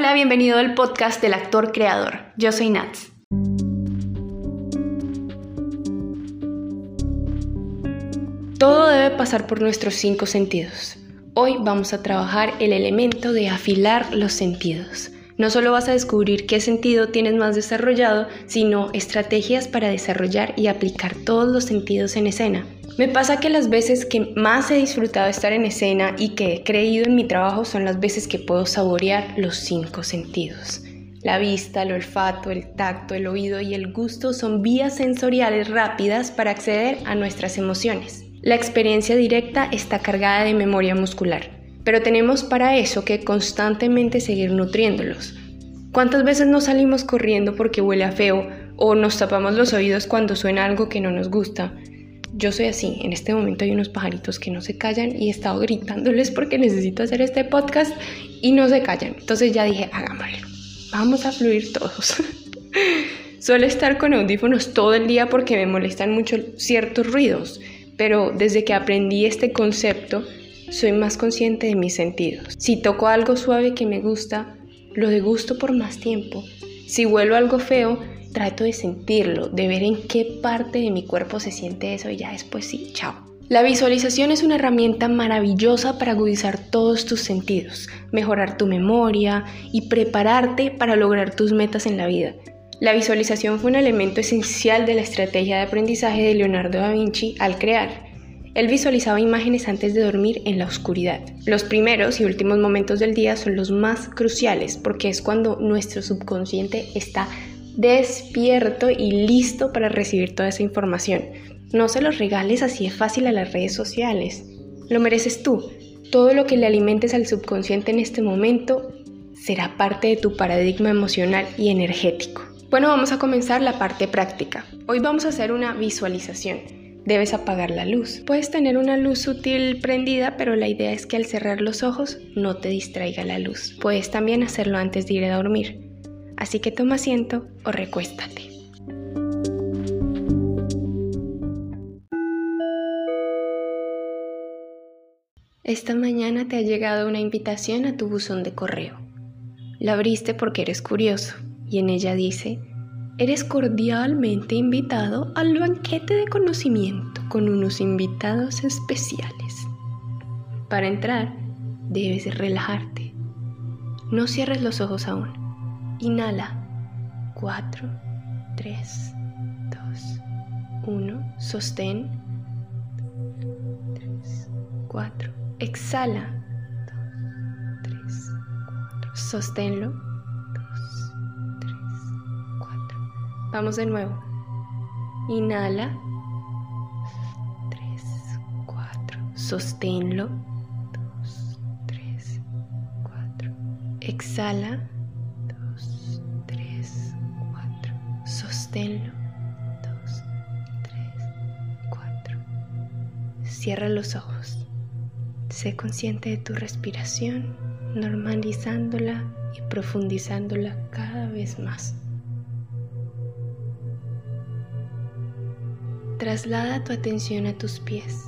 Hola, bienvenido al podcast del actor creador. Yo soy Nats. Todo debe pasar por nuestros cinco sentidos. Hoy vamos a trabajar el elemento de afilar los sentidos. No solo vas a descubrir qué sentido tienes más desarrollado, sino estrategias para desarrollar y aplicar todos los sentidos en escena. Me pasa que las veces que más he disfrutado estar en escena y que he creído en mi trabajo son las veces que puedo saborear los cinco sentidos. La vista, el olfato, el tacto, el oído y el gusto son vías sensoriales rápidas para acceder a nuestras emociones. La experiencia directa está cargada de memoria muscular, pero tenemos para eso que constantemente seguir nutriéndolos. ¿Cuántas veces nos salimos corriendo porque huele a feo o nos tapamos los oídos cuando suena algo que no nos gusta? Yo soy así. En este momento hay unos pajaritos que no se callan y he estado gritándoles porque necesito hacer este podcast y no se callan. Entonces ya dije, hagámoslo. Vamos a fluir todos. Suelo estar con audífonos todo el día porque me molestan mucho ciertos ruidos, pero desde que aprendí este concepto, soy más consciente de mis sentidos. Si toco algo suave que me gusta, lo degusto por más tiempo. Si huelo algo feo, trato de sentirlo, de ver en qué parte de mi cuerpo se siente eso y ya después sí, chao. La visualización es una herramienta maravillosa para agudizar todos tus sentidos, mejorar tu memoria y prepararte para lograr tus metas en la vida. La visualización fue un elemento esencial de la estrategia de aprendizaje de Leonardo da Vinci al crear. Él visualizaba imágenes antes de dormir en la oscuridad. Los primeros y últimos momentos del día son los más cruciales porque es cuando nuestro subconsciente está despierto y listo para recibir toda esa información. No se los regales así de fácil a las redes sociales. Lo mereces tú. Todo lo que le alimentes al subconsciente en este momento será parte de tu paradigma emocional y energético. Bueno, vamos a comenzar la parte práctica. Hoy vamos a hacer una visualización. Debes apagar la luz. Puedes tener una luz sutil prendida, pero la idea es que al cerrar los ojos no te distraiga la luz. Puedes también hacerlo antes de ir a dormir así que toma asiento o recuéstate. Esta mañana te ha llegado una invitación a tu buzón de correo. La abriste porque eres curioso y en ella dice, eres cordialmente invitado al banquete de conocimiento con unos invitados especiales. Para entrar, debes relajarte. No cierres los ojos aún. Inhala. 4, 3, 2, 1. Sostén. 3, 4. Exhala. 2, 3, 4. Sosténlo. Vamos de nuevo. Inhala. 3, 4. Sosténlo. 2, 3, 4. Exhala. Sosténlo. Dos, tres, cuatro. Cierra los ojos. Sé consciente de tu respiración, normalizándola y profundizándola cada vez más. Traslada tu atención a tus pies.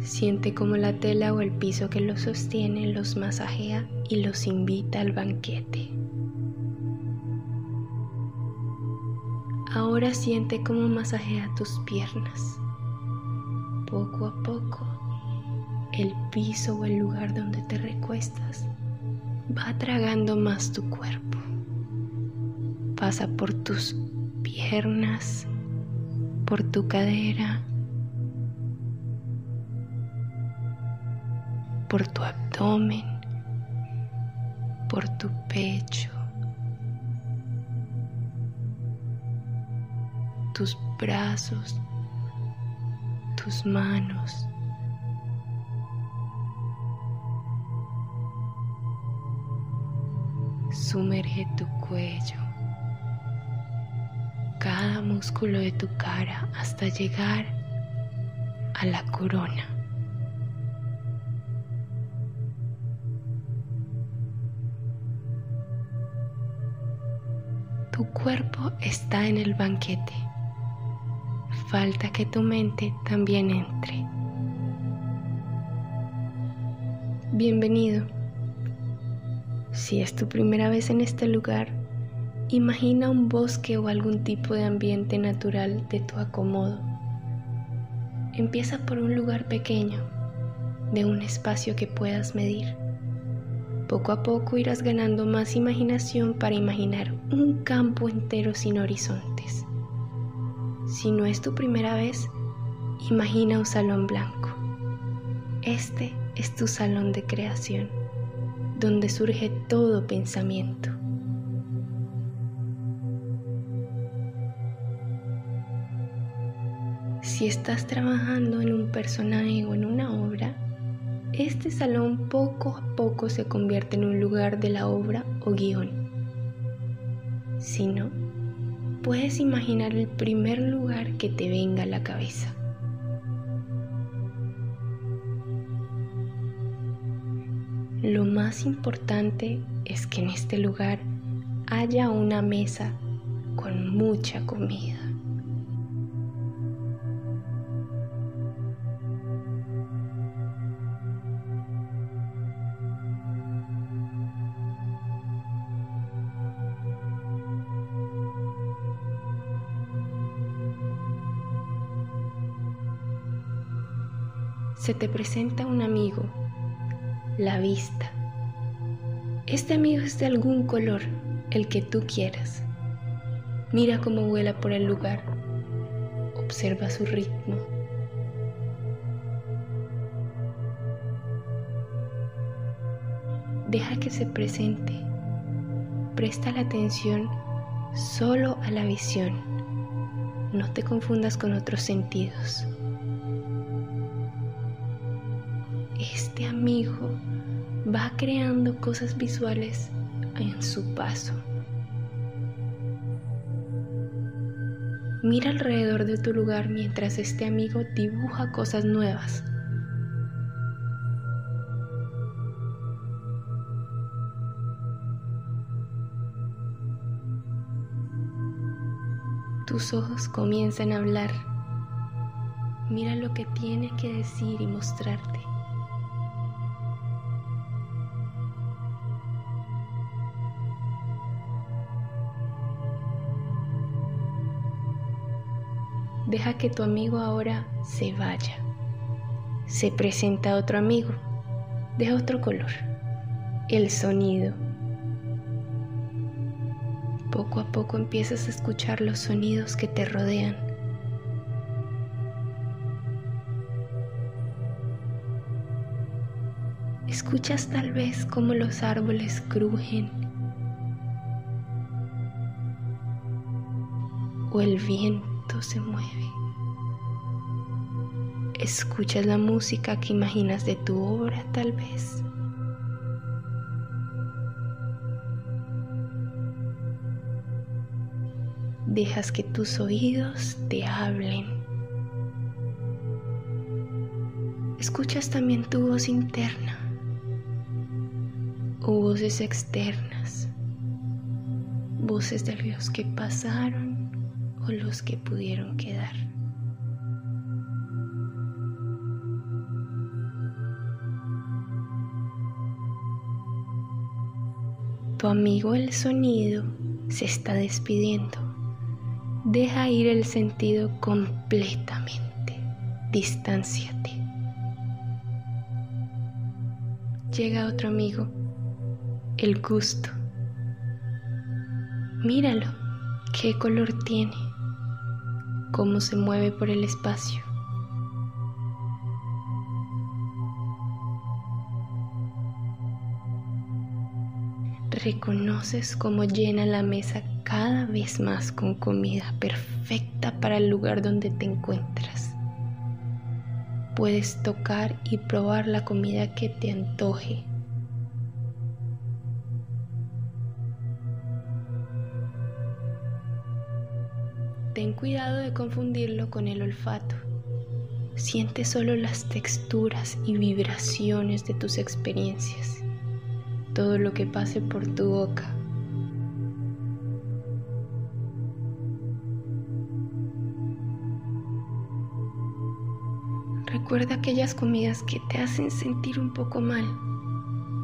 Siente como la tela o el piso que los sostiene los masajea y los invita al banquete. Ahora siente cómo masajea tus piernas. Poco a poco, el piso o el lugar donde te recuestas va tragando más tu cuerpo. Pasa por tus piernas, por tu cadera, por tu abdomen, por tu pecho tus brazos, tus manos. Sumerge tu cuello, cada músculo de tu cara hasta llegar a la corona. Tu cuerpo está en el banquete falta que tu mente también entre. Bienvenido. Si es tu primera vez en este lugar, imagina un bosque o algún tipo de ambiente natural de tu acomodo. Empieza por un lugar pequeño, de un espacio que puedas medir. Poco a poco irás ganando más imaginación para imaginar un campo entero sin horizontes. Si no es tu primera vez, imagina un salón blanco. Este es tu salón de creación donde surge todo pensamiento. Si estás trabajando en un personaje o en una obra, este salón poco a poco se convierte en un lugar de la obra o guion. Si no, puedes imaginar el primer lugar que te venga a la cabeza. Lo más importante es que en este lugar haya una mesa con mucha comida. Se te presenta un amigo la vista. Este amigo es de algún color, el que tú quieras. Mira cómo vuela por el lugar. Observa su ritmo. Deja que se presente. Presta la atención solo a la visión. No te confundas con otros sentidos. Este amigo va creando cosas visuales en su paso. Mira alrededor de tu lugar mientras este amigo dibuja cosas nuevas. Tus ojos comienzan a hablar. Mira lo que tiene que decir y mostrarte. Deja que tu amigo ahora se vaya. Se presenta otro amigo de otro color. El sonido. Poco a poco empiezas a escuchar los sonidos que te rodean. Escuchas tal vez como los árboles crujen o el viento se mueve. Escuchas la música que imaginas de tu obra tal vez. Dejas que tus oídos te hablen. Escuchas también tu voz interna o voces externas, voces de los que pasaron los que pudieron quedar. Tu amigo el sonido se está despidiendo. Deja ir el sentido completamente. Distánciate. Llega otro amigo, el gusto. Míralo, qué color tiene cómo se mueve por el espacio. Reconoces cómo llena la mesa cada vez más con comida perfecta para el lugar donde te encuentras. Puedes tocar y probar la comida que te antoje Ten cuidado de confundirlo con el olfato. Siente solo las texturas y vibraciones de tus experiencias, todo lo que pase por tu boca. Recuerda aquellas comidas que te hacen sentir un poco mal.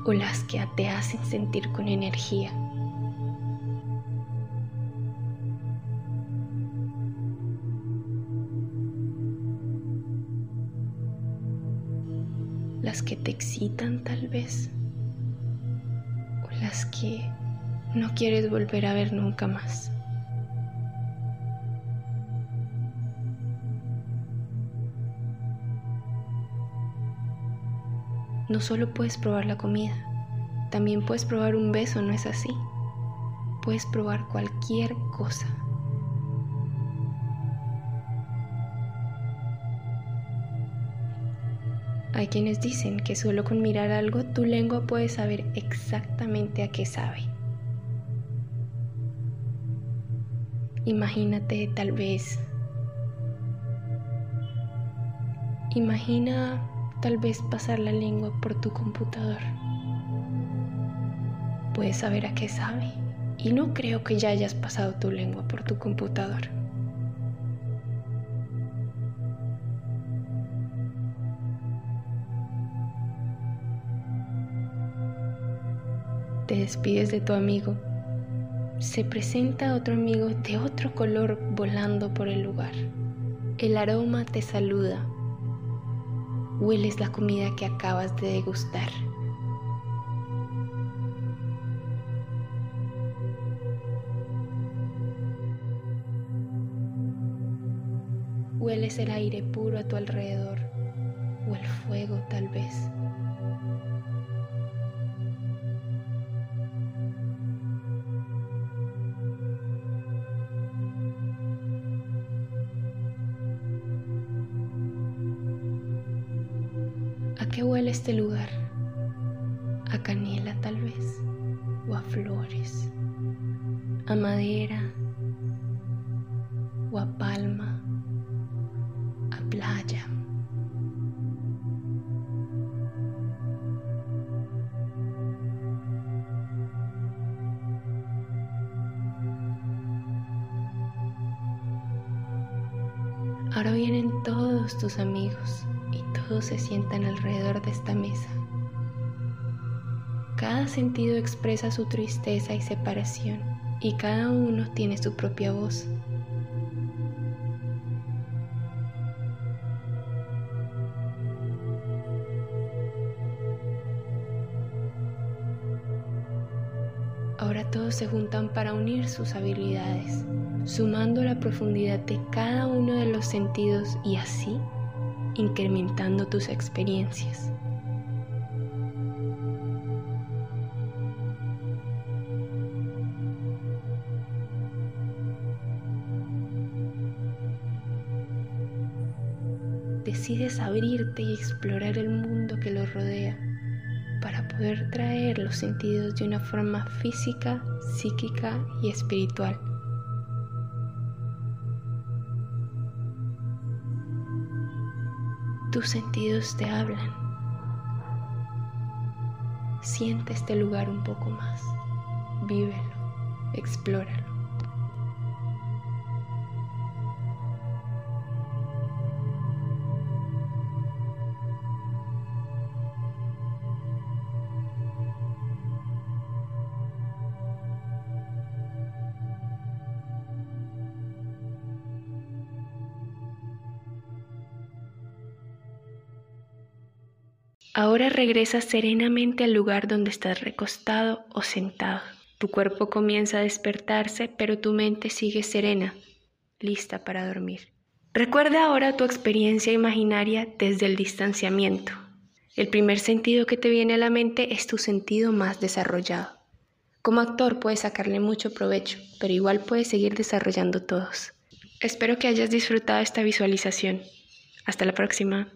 o las que te hacen sentir con energía. Que te excitan tal vez o las que no quieres volver a ver nunca más. No solo puedes probar la comida, también puedes probar un beso, ¿no es así? Puedes probar cualquier cosa. Hay quienes dicen que solo con mirar algo tu lengua puede saber exactamente a qué sabe. Imagínate tal vez. Imagina tal vez pasar la lengua por tu computador. Puedes saber a qué sabe. Y no creo que ya hayas pasado tu lengua por tu computador. Te despides de tu amigo. Se presenta otro amigo de otro color volando por el lugar. El aroma te saluda hueles la comida que acabas de degustar. Hueles el aire puro a tu alrededor o el fuego tal vez. Qué huele este lugar? A canela tal vez, o a flores, a madera, o a palma, a playa. Ahora vienen todos tus amigos y todos se sientan alrededor de esta mesa. Cada sentido expresa su tristeza y separación y cada uno tiene su propia voz. Ahora todos se juntan para unir sus habilidades, sumando la profundidad de cada uno de los sentidos y así incrementando tus experiencias. Decides abrirte y explorar el mundo que lo rodea para poder traer los sentidos de una forma física, psíquica y espiritual. Tus sentidos te hablan. Siente este lugar un poco más. Vívelo, explóralo. Ahora regresa serenamente al lugar donde estás recostado o sentado. Tu cuerpo comienza a despertarse, pero tu mente sigue serena, lista para dormir. Recuerda ahora tu experiencia imaginaria desde el distanciamiento. El primer sentido que te viene a la mente es tu sentido más desarrollado. Como actor puedes sacarle mucho provecho, pero igual puedes seguir desarrollando todos. Espero que hayas disfrutado esta visualización. Hasta la próxima.